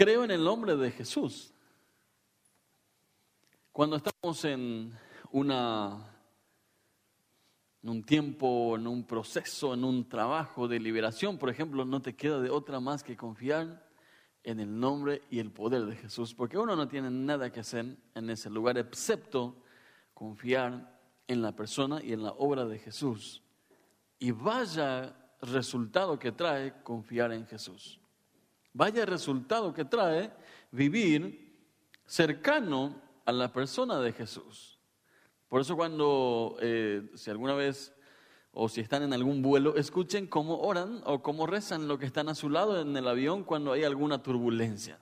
creo en el nombre de Jesús. Cuando estamos en una en un tiempo, en un proceso, en un trabajo de liberación, por ejemplo, no te queda de otra más que confiar en el nombre y el poder de Jesús, porque uno no tiene nada que hacer en ese lugar excepto confiar en la persona y en la obra de Jesús. Y vaya resultado que trae confiar en Jesús. Vaya resultado que trae vivir cercano a la persona de Jesús. Por eso cuando, eh, si alguna vez o si están en algún vuelo, escuchen cómo oran o cómo rezan los que están a su lado en el avión cuando hay alguna turbulencia.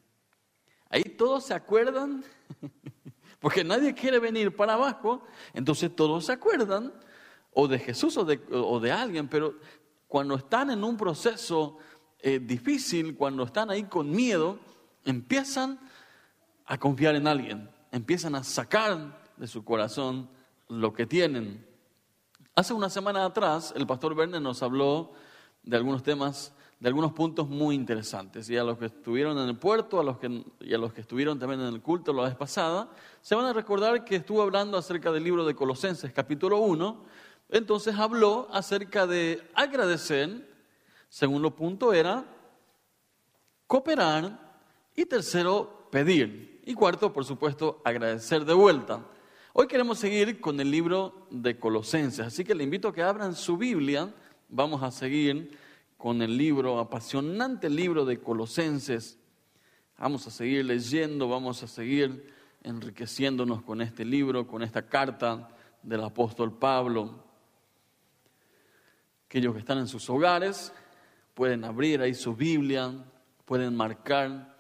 Ahí todos se acuerdan, porque nadie quiere venir para abajo, entonces todos se acuerdan o de Jesús o de, o de alguien, pero cuando están en un proceso eh, difícil, cuando están ahí con miedo, empiezan a confiar en alguien, empiezan a sacar de su corazón lo que tienen. Hace una semana atrás, el pastor Werner nos habló de algunos temas, de algunos puntos muy interesantes. Y a los que estuvieron en el puerto a los que, y a los que estuvieron también en el culto la vez pasada, se van a recordar que estuvo hablando acerca del libro de Colosenses, capítulo 1. Entonces habló acerca de agradecer, segundo punto era cooperar y tercero pedir. Y cuarto, por supuesto, agradecer de vuelta. Hoy queremos seguir con el libro de Colosenses, así que le invito a que abran su Biblia. Vamos a seguir con el libro, apasionante libro de Colosenses. Vamos a seguir leyendo, vamos a seguir enriqueciéndonos con este libro, con esta carta del apóstol Pablo. Aquellos que están en sus hogares pueden abrir ahí su Biblia, pueden marcar,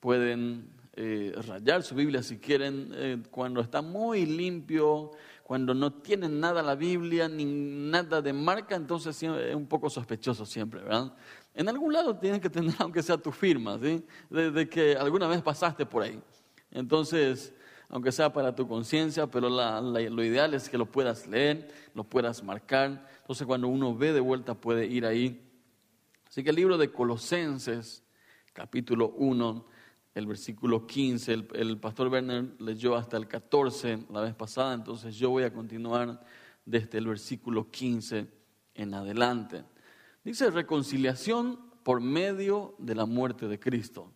pueden eh, rayar su Biblia si quieren, eh, cuando está muy limpio, cuando no tienen nada la Biblia, ni nada de marca, entonces es un poco sospechoso siempre, ¿verdad? En algún lado tienes que tener, aunque sea tu firma, ¿sí? De, que alguna vez pasaste por ahí. Entonces, aunque sea para tu conciencia, pero lo ideal es que lo puedas leer, lo puedas marcar. Entonces, cuando uno ve de vuelta, puede ir ahí. Así que el libro de Colosenses, capítulo 1, el versículo 15, el, pastor Werner leyó hasta el 14 la vez pasada, entonces yo voy a continuar desde el versículo 15 en adelante. Dice reconciliación por medio de la muerte de Cristo.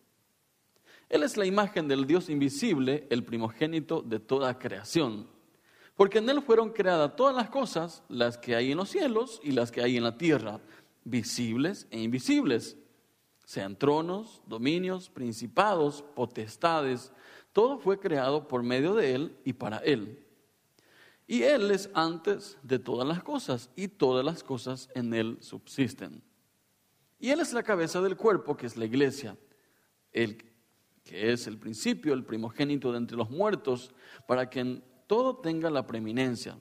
Él es la imagen del Dios invisible, el primogénito de toda creación. Porque en Él fueron creadas todas las cosas, las que hay en los cielos y las que hay en la tierra, visibles e invisibles sean tronos, dominios, principados, potestades, todo fue creado por medio de Él y para Él. Y Él es antes de todas las cosas, y todas las cosas en Él subsisten. Y Él es la cabeza del cuerpo, que es la iglesia, el que es el principio, el primogénito de entre los muertos, para que en todo tenga la preeminencia.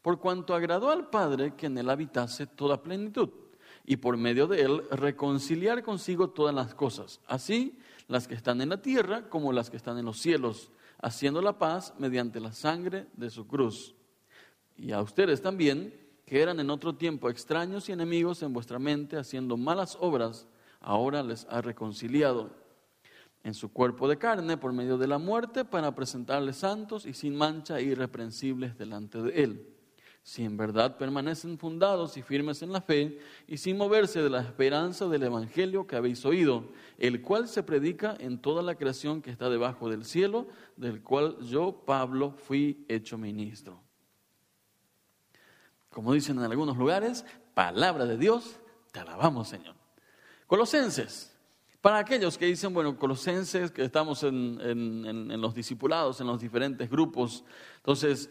Por cuanto agradó al Padre que en Él habitase toda plenitud y por medio de él reconciliar consigo todas las cosas, así las que están en la tierra como las que están en los cielos, haciendo la paz mediante la sangre de su cruz. Y a ustedes también, que eran en otro tiempo extraños y enemigos en vuestra mente, haciendo malas obras, ahora les ha reconciliado en su cuerpo de carne por medio de la muerte para presentarles santos y sin mancha irreprensibles delante de él si en verdad permanecen fundados y firmes en la fe y sin moverse de la esperanza del Evangelio que habéis oído, el cual se predica en toda la creación que está debajo del cielo, del cual yo, Pablo, fui hecho ministro. Como dicen en algunos lugares, palabra de Dios, te alabamos Señor. Colosenses. Para aquellos que dicen, bueno, colosenses, que estamos en, los discipulados, en los diferentes grupos, entonces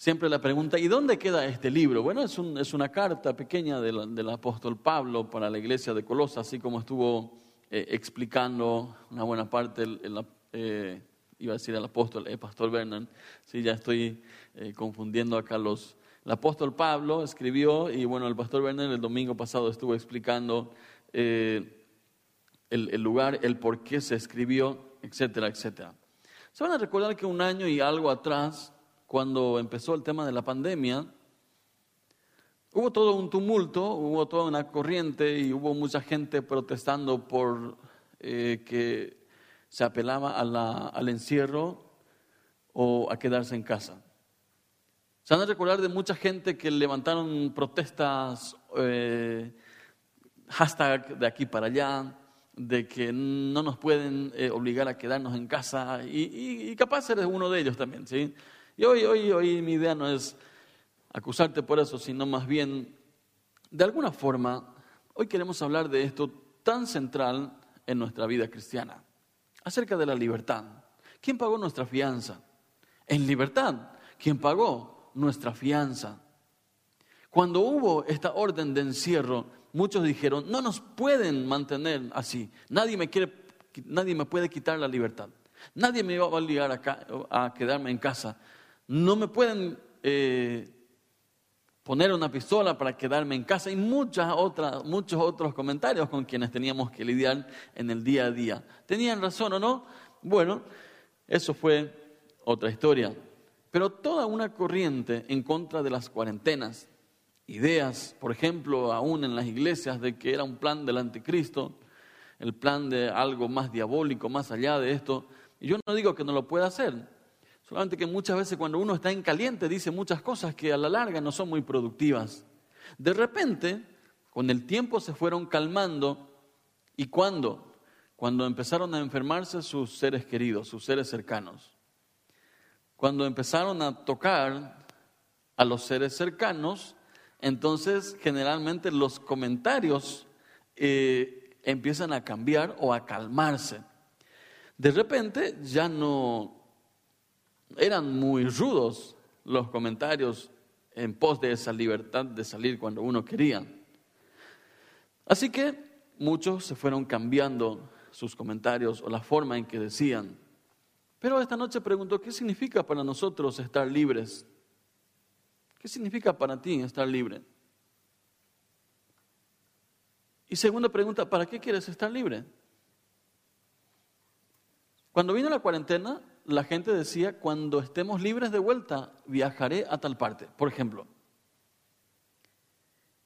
siempre la pregunta, ¿y dónde queda este libro? Bueno, es, es una carta pequeña del, apóstol Pablo para la iglesia de Colosa, así como estuvo eh, explicando una buena parte, el, eh, iba a decir el apóstol, el pastor Vernon, sí, ya estoy eh, confundiendo acá los... El apóstol Pablo escribió y bueno, el pastor Vernon el domingo pasado estuvo explicando el, el lugar, el por qué se escribió, etcétera, etcétera. Se van a recordar que un año y algo atrás cuando empezó el tema de la pandemia, hubo todo un tumulto, hubo toda una corriente y hubo mucha gente protestando por eh, que se apelaba al encierro o a quedarse en casa. Se van a recordar de mucha gente que levantaron protestas, eh, hashtag de aquí para allá, de que no nos pueden eh, obligar a quedarnos en casa, y, capaz eres uno de ellos también, ¿sí? Y hoy, hoy, hoy mi idea no es acusarte por eso, sino más bien, de alguna forma, hoy queremos hablar de esto tan central en nuestra vida cristiana, acerca de la libertad. ¿Quién pagó nuestra fianza? En libertad, ¿quién pagó nuestra fianza? Cuando hubo esta orden de encierro, muchos dijeron, no nos pueden mantener así, nadie me, quiere, nadie me puede quitar la libertad, nadie me va a obligar a, a quedarme en casa, no me pueden eh, poner una pistola para quedarme en casa y muchos otros comentarios con quienes teníamos que lidiar en el día a día. ¿Tenían razón o no? Bueno, eso fue otra historia. Pero toda una corriente en contra de las cuarentenas, ideas, por ejemplo, aún en las iglesias, de que era un plan del anticristo, el plan de algo más diabólico, más allá de esto. Y yo no digo que no lo pueda hacer, solamente que muchas veces cuando uno está en caliente dice muchas cosas que a la larga no son muy productivas. De repente, con el tiempo se fueron calmando y cuando, cuando empezaron a enfermarse sus seres queridos, sus seres cercanos cuando empezaron a tocar a los seres cercanos, entonces generalmente los comentarios eh, empiezan a cambiar o a calmarse. De repente ya no eran muy rudos los comentarios en pos de esa libertad de salir cuando uno quería. Así que muchos se fueron cambiando sus comentarios o la forma en que decían. Pero esta noche pregunto, ¿qué significa para nosotros estar libres? ¿Qué significa para ti estar libre? Y segunda pregunta, ¿para qué quieres estar libre? Cuando vino la cuarentena, la gente decía, cuando estemos libres de vuelta, viajaré a tal parte. Por ejemplo,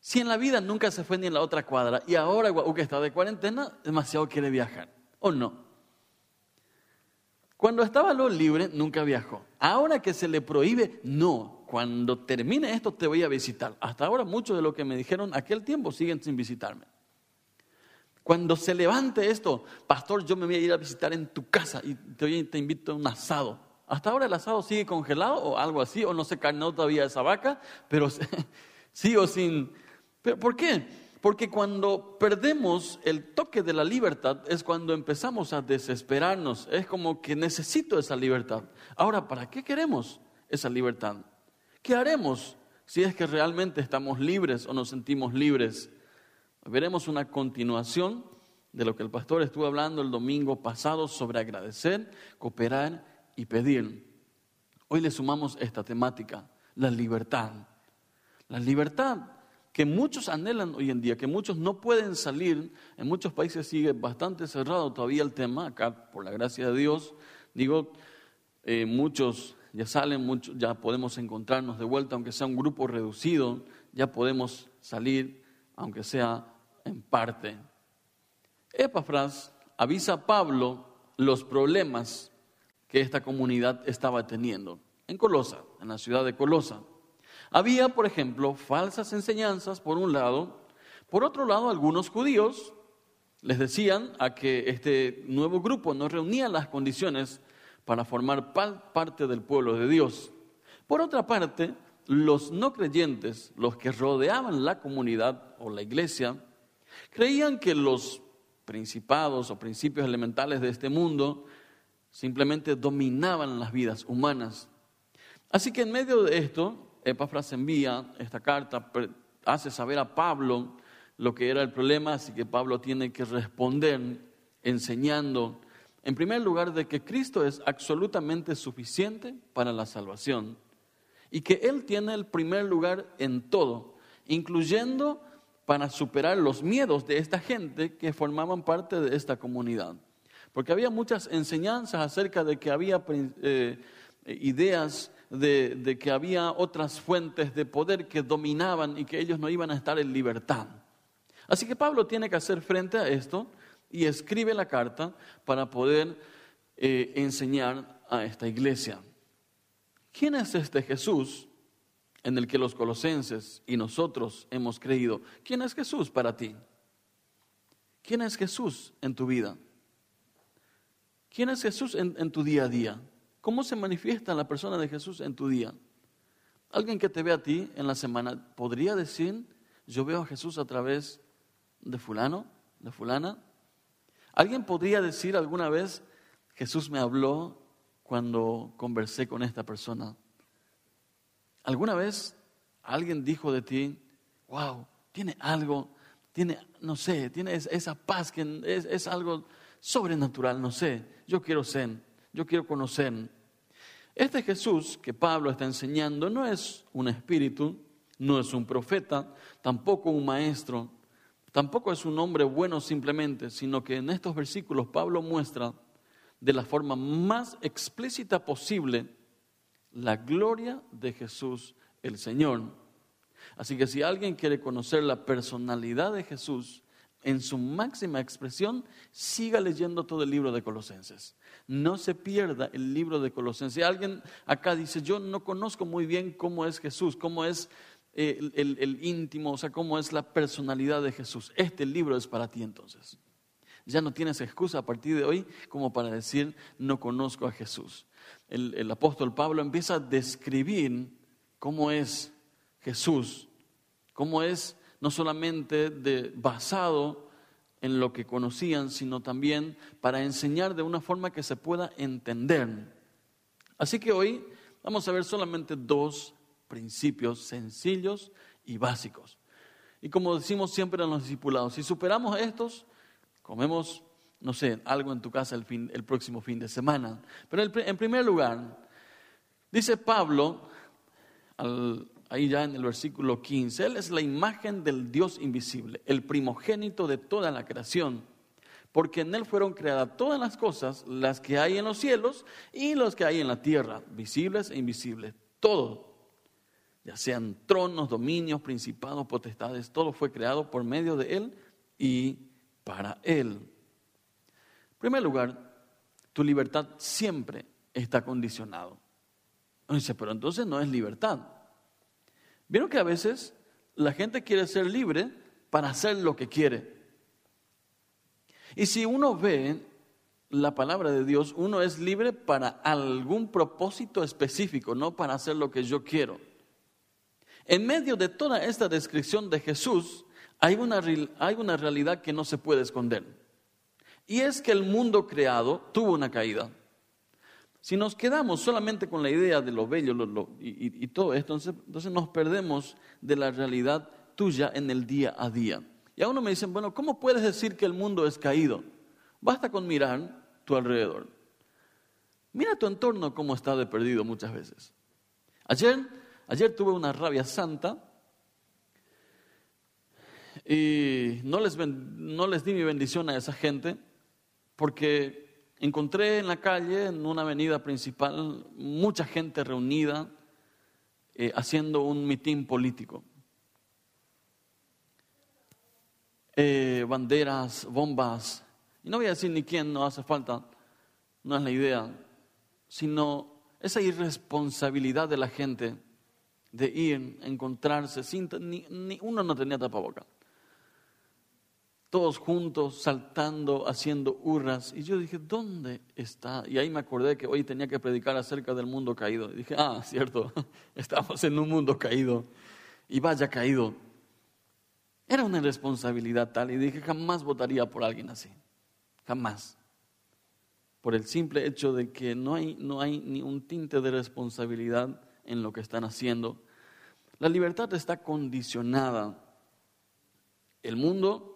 si en la vida nunca se fue ni en la otra cuadra y ahora que está de cuarentena, demasiado quiere viajar, ¿o no? Cuando estaba lo libre, nunca viajó. Ahora que se le prohíbe, no. Cuando termine esto, te voy a visitar. Hasta ahora, mucho de lo que me dijeron aquel tiempo siguen sin visitarme. Cuando se levante esto, pastor, yo me voy a ir a visitar en tu casa y te, te invito a un asado. Hasta ahora el asado sigue congelado o algo así, o no se carnó todavía esa vaca, pero sigo sin. ¿Pero ¿Por qué? Porque cuando perdemos el toque de la libertad es cuando empezamos a desesperarnos. Es como que necesito esa libertad. Ahora, ¿para qué queremos esa libertad? ¿Qué haremos si es que realmente estamos libres o nos sentimos libres? Veremos una continuación de lo que el pastor estuvo hablando el domingo pasado sobre agradecer, cooperar y pedir. Hoy le sumamos esta temática, la libertad. La libertad que muchos anhelan hoy en día, que muchos no pueden salir, en muchos países sigue bastante cerrado todavía el tema, acá por la gracia de Dios, digo, eh, muchos ya salen, muchos ya podemos encontrarnos de vuelta, aunque sea un grupo reducido, ya podemos salir, aunque sea en parte. Epafras avisa a Pablo los problemas que esta comunidad estaba teniendo en Colosa, en la ciudad de Colosa. Había, por ejemplo, falsas enseñanzas, por un lado. Por otro lado, algunos judíos les decían a que este nuevo grupo no reunía las condiciones para formar parte del pueblo de Dios. Por otra parte, los no creyentes, los que rodeaban la comunidad o la iglesia, creían que los principados o principios elementales de este mundo simplemente dominaban las vidas humanas. Así que en medio de esto, Epafras envía esta carta, hace saber a Pablo lo que era el problema, así que Pablo tiene que responder enseñando, en primer lugar, de que Cristo es absolutamente suficiente para la salvación y que Él tiene el primer lugar en todo, incluyendo para superar los miedos de esta gente que formaban parte de esta comunidad. Porque había muchas enseñanzas acerca de que había eh, ideas de, que había otras fuentes de poder que dominaban y que ellos no iban a estar en libertad. Así que Pablo tiene que hacer frente a esto y escribe la carta para poder eh, enseñar a esta iglesia. ¿Quién es este Jesús en el que los colosenses y nosotros hemos creído? ¿Quién es Jesús para ti? ¿Quién es Jesús en tu vida? ¿Quién es Jesús en, tu día a día? ¿Cómo se manifiesta la persona de Jesús en tu día? Alguien que te ve a ti en la semana, ¿podría decir, yo veo a Jesús a través de fulano, de fulana? ¿Alguien podría decir alguna vez, Jesús me habló cuando conversé con esta persona? ¿Alguna vez alguien dijo de ti, wow, tiene algo tiene, no sé, tiene esa paz que es, es algo sobrenatural, no sé. Yo quiero ser, yo quiero conocer. Este Jesús que Pablo está enseñando no es un espíritu, no es un profeta, tampoco un maestro, tampoco es un hombre bueno simplemente, sino que en estos versículos Pablo muestra de la forma más explícita posible la gloria de Jesús el Señor. Así que si alguien quiere conocer la personalidad de Jesús en su máxima expresión, siga leyendo todo el libro de Colosenses. No se pierda el libro de Colosenses. Si alguien acá dice, yo no conozco muy bien cómo es Jesús, cómo es eh, el, el, íntimo, o sea, cómo es la personalidad de Jesús. Este libro es para ti entonces. Ya no tienes excusa a partir de hoy como para decir, no conozco a Jesús. El, apóstol Pablo empieza a describir cómo es Jesús, cómo es no solamente basado en lo que conocían, sino también para enseñar de una forma que se pueda entender. Así que hoy vamos a ver solamente dos principios sencillos y básicos. Y como decimos siempre en los discipulados, si superamos estos, comemos, no sé, algo en tu casa el, fin, el próximo fin de semana. Pero en primer lugar, dice Pablo al, ahí ya en el versículo 15, Él es la imagen del Dios invisible, el primogénito de toda la creación, porque en Él fueron creadas todas las cosas, las que hay en los cielos y las que hay en la tierra, visibles e invisibles, todo, ya sean tronos, dominios, principados, potestades, todo fue creado por medio de Él y para Él. En primer lugar, tu libertad siempre está condicionado. Dice, pero entonces no es libertad. Vieron que a veces la gente quiere ser libre para hacer lo que quiere. Y si uno ve la palabra de Dios, uno es libre para algún propósito específico, no para hacer lo que yo quiero. En medio de toda esta descripción de Jesús, hay una, hay una realidad que no se puede esconder. Y es que el mundo creado tuvo una caída. Si nos quedamos solamente con la idea de lo bello y, todo esto, entonces, nos perdemos de la realidad tuya en el día a día. Y a uno me dicen, bueno, ¿cómo puedes decir que el mundo es caído? Basta con mirar tu alrededor. Mira tu entorno cómo está de perdido muchas veces. Ayer, ayer tuve una rabia santa y no les, no les di mi bendición a esa gente porque encontré en la calle, en una avenida principal, mucha gente reunida eh, haciendo un mitin político. Eh, banderas, bombas, y no voy a decir ni quién, no hace falta, no es la idea, sino esa irresponsabilidad de la gente de ir, encontrarse, sin, ni, uno no tenía tapaboca todos juntos, saltando, haciendo hurras. Y yo dije, ¿dónde está? Y ahí me acordé que hoy tenía que predicar acerca del mundo caído. Y dije, ah, cierto, estamos en un mundo caído. Y vaya caído. Era una irresponsabilidad tal. Y dije, jamás votaría por alguien así. Jamás. Por el simple hecho de que no hay, no hay ni un tinte de responsabilidad en lo que están haciendo. La libertad está condicionada. El mundo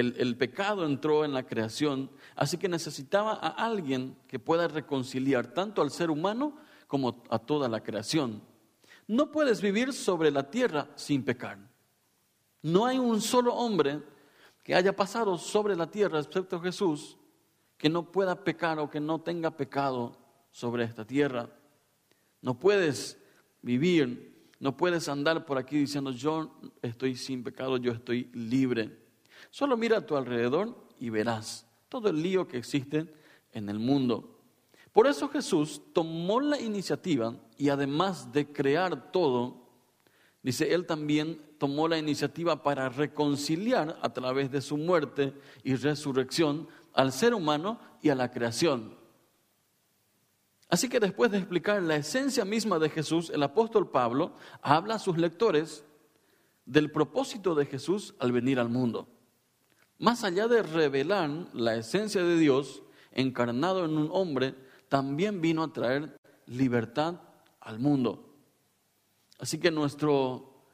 el, pecado entró en la creación, así que necesitaba a alguien que pueda reconciliar tanto al ser humano como a toda la creación. No puedes vivir sobre la tierra sin pecar. No hay un solo hombre que haya pasado sobre la tierra, excepto Jesús, que no pueda pecar o que no tenga pecado sobre esta tierra. No puedes vivir, no puedes andar por aquí diciendo yo estoy sin pecado, yo estoy libre. Solo mira a tu alrededor y verás todo el lío que existe en el mundo. Por eso Jesús tomó la iniciativa y además de crear todo, dice, Él también tomó la iniciativa para reconciliar a través de su muerte y resurrección al ser humano y a la creación. Así que después de explicar la esencia misma de Jesús, el apóstol Pablo habla a sus lectores del propósito de Jesús al venir al mundo. Más allá de revelar la esencia de Dios encarnado en un hombre, también vino a traer libertad al mundo. Así que nuestro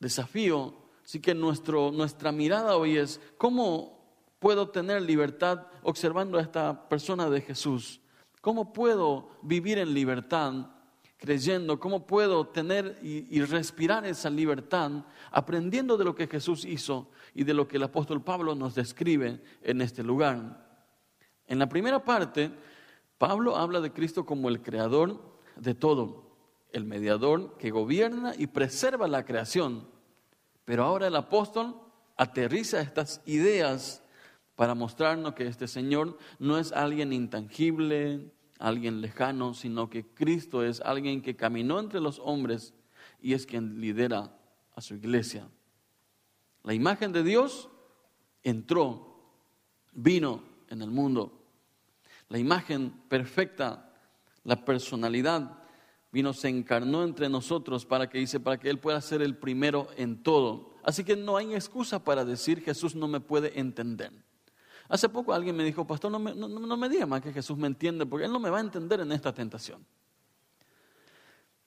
desafío, así que nuestro, nuestra mirada hoy es, ¿cómo puedo tener libertad observando a esta persona de Jesús? ¿Cómo puedo vivir en libertad creyendo? ¿Cómo puedo tener y, respirar esa libertad aprendiendo de lo que Jesús hizo y de lo que el apóstol Pablo nos describe en este lugar? En la primera parte, Pablo habla de Cristo como el creador de todo, el mediador que gobierna y preserva la creación. Pero ahora el apóstol aterriza estas ideas para mostrarnos que este Señor no es alguien intangible, alguien lejano, sino que Cristo es alguien que caminó entre los hombres y es quien lidera a su iglesia. La imagen de Dios entró, vino en el mundo. La imagen perfecta, la personalidad, vino, se encarnó entre nosotros para que dice, para que Él pueda ser el primero en todo. Así que no hay excusa para decir Jesús no me puede entender. Hace poco alguien me dijo, pastor, no me, no, me diga más que Jesús me entiende, porque Él no me va a entender en esta tentación.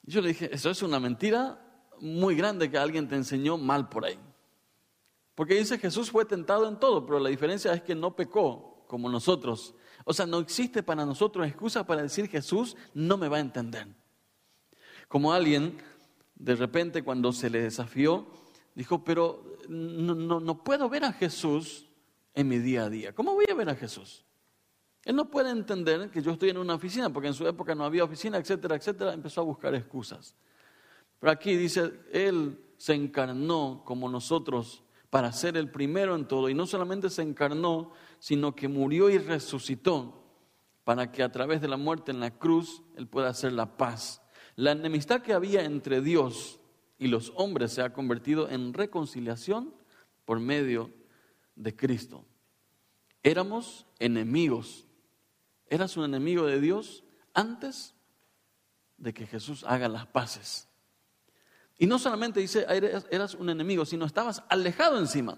Yo le dije, eso es una mentira muy grande que alguien te enseñó mal por ahí. Porque dice Jesús fue tentado en todo, pero la diferencia es que no pecó como nosotros. O sea, no existe para nosotros excusa para decir Jesús no me va a entender. Como alguien, de repente cuando se le desafió, dijo, pero no, no, no puedo ver a Jesús en mi día a día. ¿Cómo voy a ver a Jesús? Él no puede entender que yo estoy en una oficina, porque en su época no había oficina, etcétera, etcétera. Empezó a buscar excusas. Pero aquí dice, Él se encarnó como nosotros para ser el primero en todo. Y no solamente se encarnó, sino que murió y resucitó para que a través de la muerte en la cruz Él pueda hacer la paz. La enemistad que había entre Dios y los hombres se ha convertido en reconciliación por medio de Cristo. Éramos enemigos. Eras un enemigo de Dios antes de que Jesús haga las paces. Y no solamente dice eras un enemigo, sino estabas alejado encima.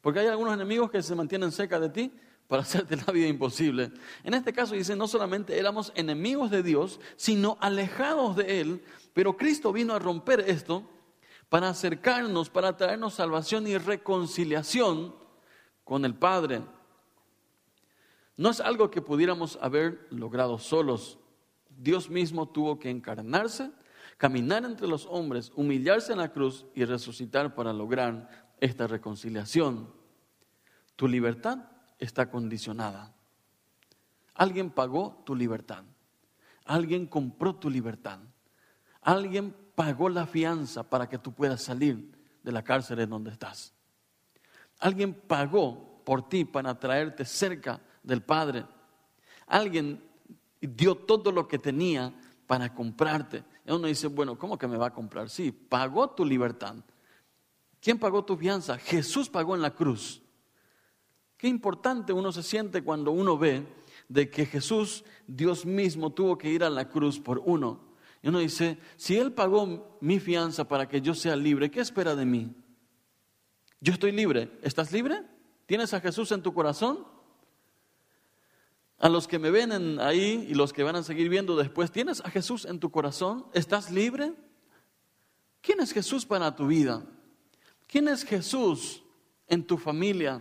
Porque hay algunos enemigos que se mantienen cerca de ti para hacerte la vida imposible. En este caso dice, no solamente éramos enemigos de Dios, sino alejados de Él, pero Cristo vino a romper esto para acercarnos, para traernos salvación y reconciliación con el Padre. No es algo que pudiéramos haber logrado solos. Dios mismo tuvo que encarnarse, caminar entre los hombres, humillarse en la cruz y resucitar para lograr esta reconciliación. Tu libertad está condicionada. Alguien pagó tu libertad. Alguien compró tu libertad. Alguien pagó la fianza para que tú puedas salir de la cárcel en donde estás. Alguien pagó por ti para traerte cerca del Padre. Alguien dio todo lo que tenía para comprarte. Y uno dice, bueno, ¿cómo que me va a comprar? Sí, pagó tu libertad. ¿Quién pagó tu fianza? Jesús pagó en la cruz. Qué importante uno se siente cuando uno ve de que Jesús, Dios mismo, tuvo que ir a la cruz por uno. Y uno dice, si Él pagó mi fianza para que yo sea libre, ¿qué espera de mí? Yo estoy libre. ¿Estás libre? ¿Tienes a Jesús en tu corazón? A los que me ven ahí y los que van a seguir viendo después, ¿tienes a Jesús en tu corazón? ¿Estás libre? ¿Quién es Jesús para tu vida? ¿Quién es Jesús en tu familia?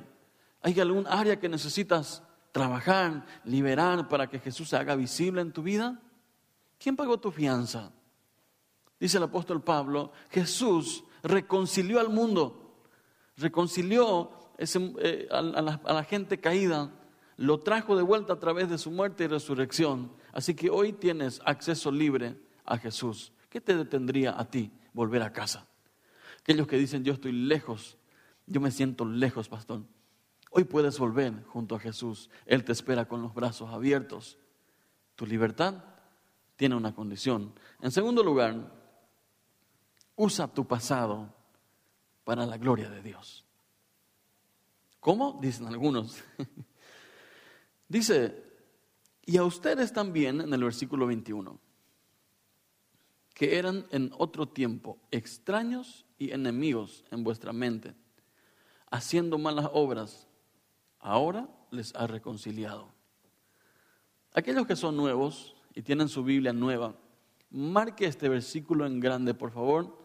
¿Hay algún área que necesitas trabajar, liberar para que Jesús se haga visible en tu vida? ¿Quién pagó tu fianza? Dice el apóstol Pablo, Jesús reconcilió al mundo, reconcilió eh, a, la, gente caída, lo trajo de vuelta a través de su muerte y resurrección. Así que hoy tienes acceso libre a Jesús. ¿Qué te detendría a ti volver a casa? Aquellos que dicen, yo estoy lejos, yo me siento lejos, pastor. Hoy puedes volver junto a Jesús. Él te espera con los brazos abiertos. Tu libertad tiene una condición. En segundo lugar, usa tu pasado para la gloria de Dios. ¿Cómo? Dicen algunos. Dice, y a ustedes también en el versículo 21, que eran en otro tiempo extraños y enemigos en vuestra mente, haciendo malas obras, ahora les ha reconciliado. Aquellos que son nuevos y tienen su Biblia nueva, marque este versículo en grande, por favor,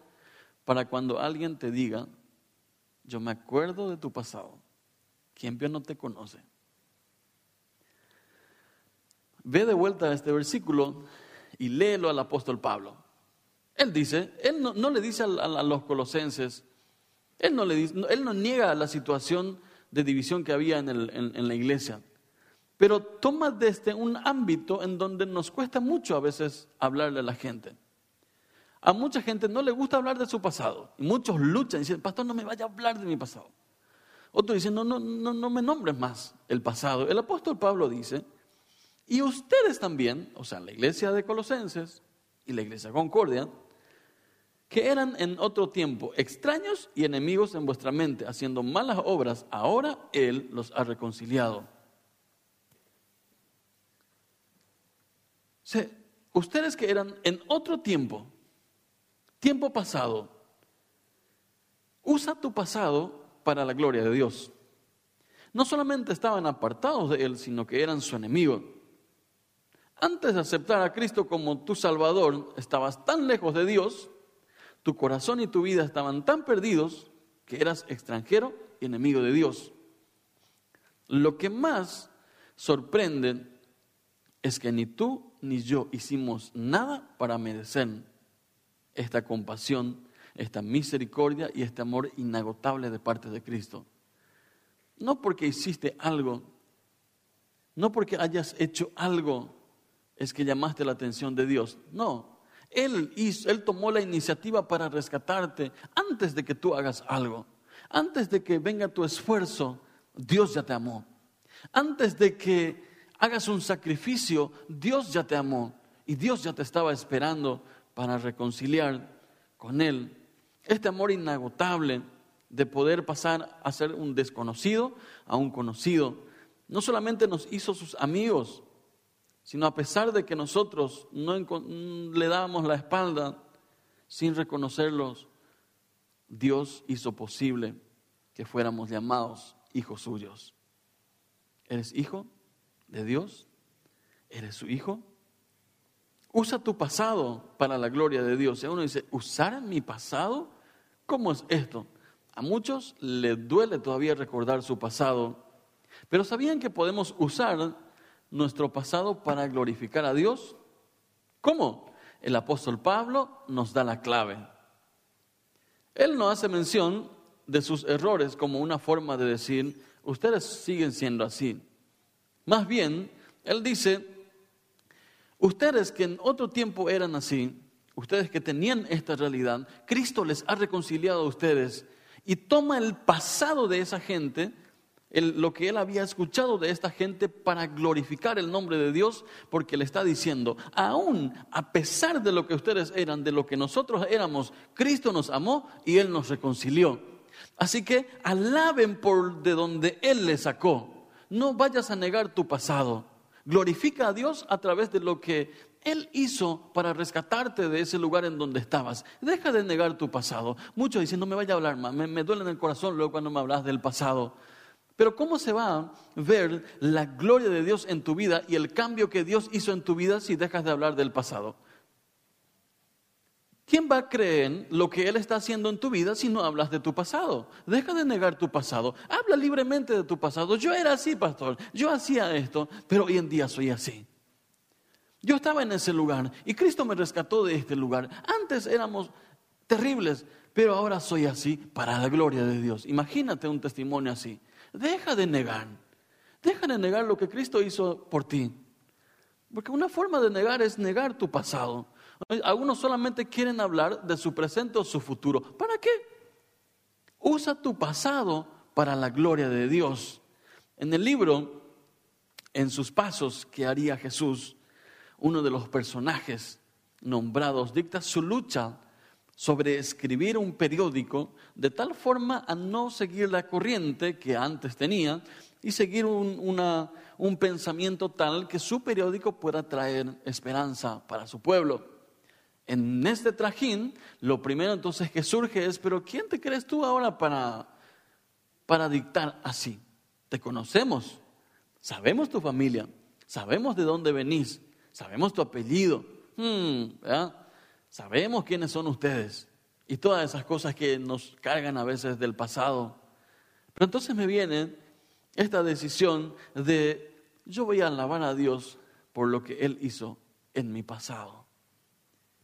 para cuando alguien te diga, yo me acuerdo de tu pasado. ¿Quién vio no te conoce? Ve de vuelta a este versículo y léelo al apóstol Pablo. Él dice, él no, le dice a, los colosenses, él no, le él no niega la situación de división que había en, en la iglesia, pero toma desde un ámbito en donde nos cuesta mucho a veces hablarle a la gente. A mucha gente no le gusta hablar de su pasado. Muchos luchan y dicen, pastor, no me vaya a hablar de mi pasado. Otros dicen, no, no, no, no me nombres más el pasado. El apóstol Pablo dice, y ustedes también, o sea, la iglesia de Colosenses y la iglesia Concordia, que eran en otro tiempo extraños y enemigos en vuestra mente, haciendo malas obras, ahora Él los ha reconciliado. Ustedes que eran en otro tiempo, Tiempo pasado. Usa tu pasado para la gloria de Dios. No solamente estaban apartados de Él, sino que eran su enemigo. Antes de aceptar a Cristo como tu Salvador, estabas tan lejos de Dios, tu corazón y tu vida estaban tan perdidos que eras extranjero y enemigo de Dios. Lo que más sorprende es que ni tú ni yo hicimos nada para merecer esta compasión, esta misericordia y este amor inagotable de parte de Cristo. No porque hiciste algo, no porque hayas hecho algo, es que llamaste la atención de Dios. No, Él, Él tomó la iniciativa para rescatarte antes de que tú hagas algo. Antes de que venga tu esfuerzo, Dios ya te amó. Antes de que hagas un sacrificio, Dios ya te amó. Y Dios ya te estaba esperando para reconciliar con Él. Este amor inagotable de poder pasar a ser un desconocido a un conocido, no solamente nos hizo sus amigos, sino a pesar de que nosotros no le dábamos la espalda sin reconocerlos, Dios hizo posible que fuéramos llamados hijos suyos. ¿Eres hijo de Dios? ¿Eres su hijo? Usa tu pasado para la gloria de Dios. Y uno dice, ¿usar mi pasado? ¿Cómo es esto? A muchos les duele todavía recordar su pasado, pero ¿sabían que podemos usar nuestro pasado para glorificar a Dios? ¿Cómo? El apóstol Pablo nos da la clave. Él no hace mención de sus errores como una forma de decir, ustedes siguen siendo así. Más bien, él dice, Ustedes que en otro tiempo eran así, ustedes que tenían esta realidad, Cristo les ha reconciliado a ustedes y toma el pasado de esa gente, lo que él había escuchado de esta gente para glorificar el nombre de Dios, porque le está diciendo, aún a pesar de lo que ustedes eran, de lo que nosotros éramos, Cristo nos amó y Él nos reconcilió. Así que alaben por de donde Él les sacó. No vayas a negar tu pasado. Glorifica a Dios a través de lo que Él hizo para rescatarte de ese lugar en donde estabas. Deja de negar tu pasado. Muchos dicen, no me vaya a hablar más, me, duele en el corazón luego cuando me hablas del pasado. Pero ¿cómo se va a ver la gloria de Dios en tu vida y el cambio que Dios hizo en tu vida si dejas de hablar del pasado? ¿Quién va a creer lo que Él está haciendo en tu vida si no hablas de tu pasado? Deja de negar tu pasado. Habla libremente de tu pasado. Yo era así, pastor. Yo hacía esto, pero hoy en día soy así. Yo estaba en ese lugar y Cristo me rescató de este lugar. Antes éramos terribles, pero ahora soy así para la gloria de Dios. Imagínate un testimonio así. Deja de negar. Deja de negar lo que Cristo hizo por ti. Porque una forma de negar es negar tu pasado. Algunos solamente quieren hablar de su presente o su futuro. ¿Para qué? Usa tu pasado para la gloria de Dios. En el libro, en sus pasos que haría Jesús, uno de los personajes nombrados dicta su lucha sobre escribir un periódico de tal forma a no seguir la corriente que antes tenía y seguir un, un pensamiento tal que su periódico pueda traer esperanza para su pueblo. En este trajín, lo primero entonces que surge es, pero ¿quién te crees tú ahora para, para dictar así? Te conocemos, sabemos tu familia, sabemos de dónde venís, sabemos tu apellido, hmm, sabemos quiénes son ustedes y todas esas cosas que nos cargan a veces del pasado. Pero entonces me viene esta decisión de yo voy a alabar a Dios por lo que Él hizo en mi pasado,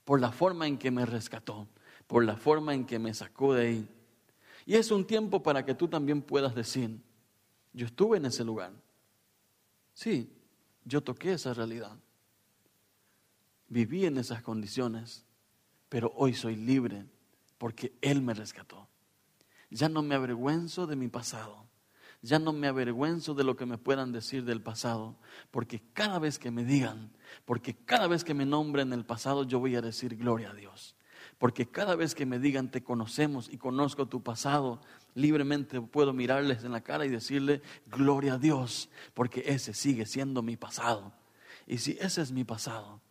por la forma en que me rescató, por la forma en que me sacó de ahí. Y es un tiempo para que tú también puedas decir, yo estuve en ese lugar. Sí, yo toqué esa realidad. Viví en esas condiciones, pero hoy soy libre porque Él me rescató. Ya no me avergüenzo de mi pasado. Ya no me avergüenzo de lo que me puedan decir del pasado, porque cada vez que me digan, porque cada vez que me nombren el pasado, yo voy a decir gloria a Dios. Porque cada vez que me digan te conocemos y conozco tu pasado, libremente puedo mirarles en la cara y decirle gloria a Dios, porque ese sigue siendo mi pasado. Y si ese es mi pasado,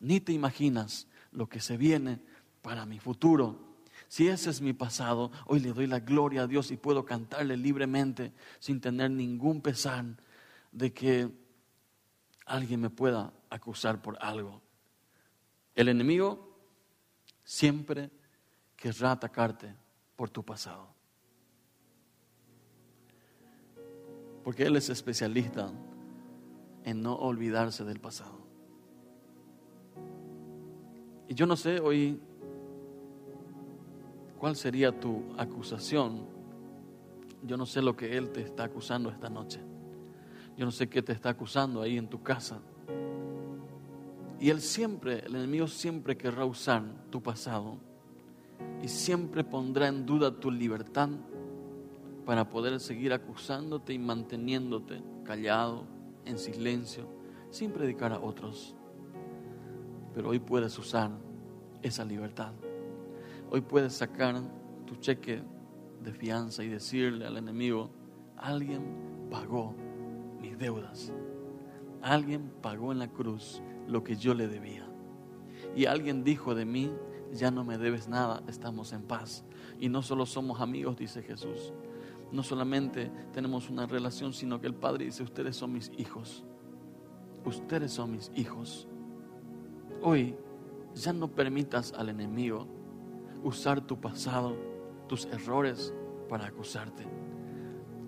ni te imaginas lo que se viene para mi futuro. Si ese es mi pasado, hoy le doy la gloria a Dios y puedo cantarle libremente sin tener ningún pesar de que alguien me pueda acusar por algo. El enemigo siempre querrá atacarte por tu pasado. Porque Él es especialista en no olvidarse del pasado. Y yo no sé hoy cuál sería tu acusación. Yo no sé lo que Él te está acusando esta noche. Yo no sé qué te está acusando ahí en tu casa. Y Él siempre, el enemigo siempre querrá usar tu pasado y siempre pondrá en duda tu libertad para poder seguir acusándote y manteniéndote callado, en silencio, sin predicar a otros. Pero hoy puedes usar esa libertad. Hoy puedes sacar tu cheque de fianza y decirle al enemigo, alguien pagó mis deudas. Alguien pagó en la cruz lo que yo le debía. Y alguien dijo de mí, ya no me debes nada, estamos en paz. Y no solo somos amigos, dice Jesús. No solamente tenemos una relación, sino que el Padre dice, ustedes son mis hijos. Ustedes son mis hijos. Hoy ya no permitas al enemigo usar tu pasado, tus errores para acusarte.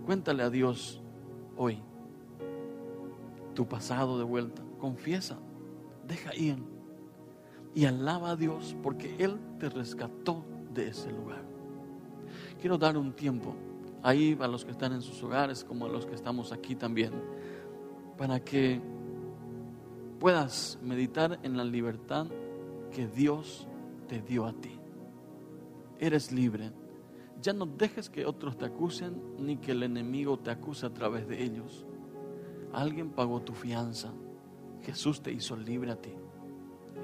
Cuéntale a Dios hoy tu pasado de vuelta. Confiesa, deja ir y alaba a Dios porque Él te rescató de ese lugar. Quiero dar un tiempo ahí a los que están en sus hogares como a los que estamos aquí también para que puedas meditar en la libertad que Dios te dio a ti eres libre. Ya no dejes que otros te acusen ni que el enemigo te acuse a través de ellos. Alguien pagó tu fianza. Jesús te hizo libre a ti.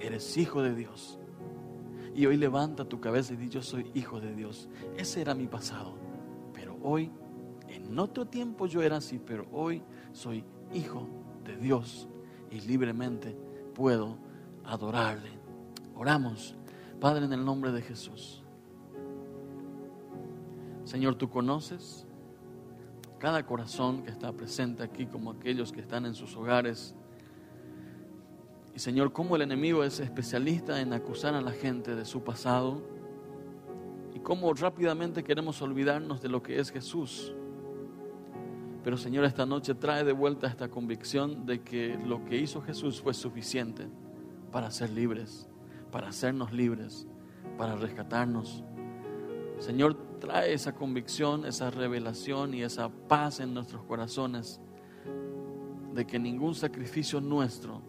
Eres hijo de Dios. Y hoy levanta tu cabeza y di yo soy hijo de Dios. Ese era mi pasado. Pero hoy, en otro tiempo yo era así, pero hoy soy hijo de Dios y libremente puedo adorarle. Oramos, Padre, en el nombre de Jesús. Señor, tú conoces cada corazón que está presente aquí, como aquellos que están en sus hogares. Y Señor, cómo el enemigo es especialista en acusar a la gente de su pasado y cómo rápidamente queremos olvidarnos de lo que es Jesús. Pero Señor, esta noche trae de vuelta esta convicción de que lo que hizo Jesús fue suficiente para ser libres, para hacernos libres, para rescatarnos. Señor, trae esa convicción, esa revelación y esa paz en nuestros corazones de que ningún sacrificio nuestro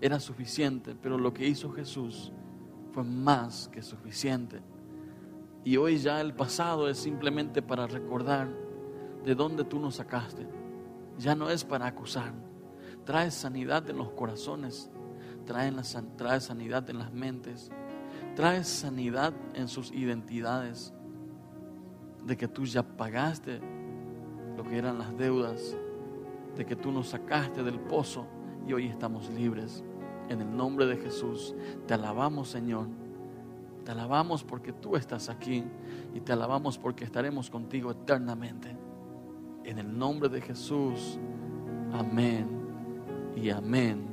era suficiente, pero lo que hizo Jesús fue más que suficiente. Y hoy ya el pasado es simplemente para recordar de dónde tú nos sacaste. Ya no es para acusar. Trae sanidad en los corazones. Trae, trae sanidad en las mentes. Trae sanidad en sus identidades. De que tú ya pagaste lo que eran las deudas. De que tú nos sacaste del pozo y hoy estamos libres. En el nombre de Jesús, te alabamos Señor. Te alabamos porque tú estás aquí y te alabamos porque estaremos contigo eternamente. En el nombre de Jesús, amén y amén.